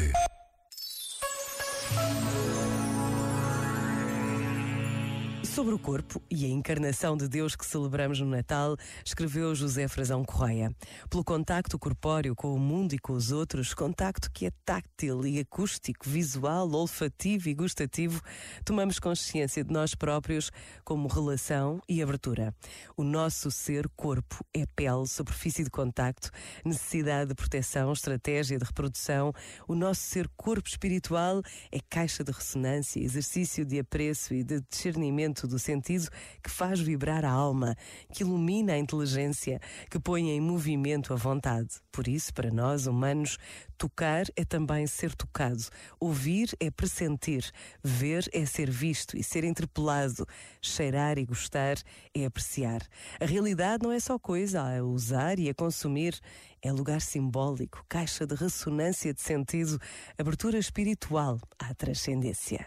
Oeste. Sobre o corpo e a encarnação de Deus que celebramos no Natal, escreveu José Frazão Correia. Pelo contacto corpóreo com o mundo e com os outros, contacto que é táctil e acústico, visual, olfativo e gustativo, tomamos consciência de nós próprios como relação e abertura. O nosso ser corpo é pele, superfície de contacto, necessidade de proteção, estratégia de reprodução. O nosso ser corpo espiritual é caixa de ressonância, exercício de apreço e de discernimento do sentido que faz vibrar a alma, que ilumina a inteligência, que põe em movimento a vontade. Por isso, para nós humanos, tocar é também ser tocado, ouvir é pressentir, ver é ser visto e ser interpelado, cheirar e gostar é apreciar. A realidade não é só coisa a usar e a consumir, é lugar simbólico, caixa de ressonância de sentido, abertura espiritual à transcendência.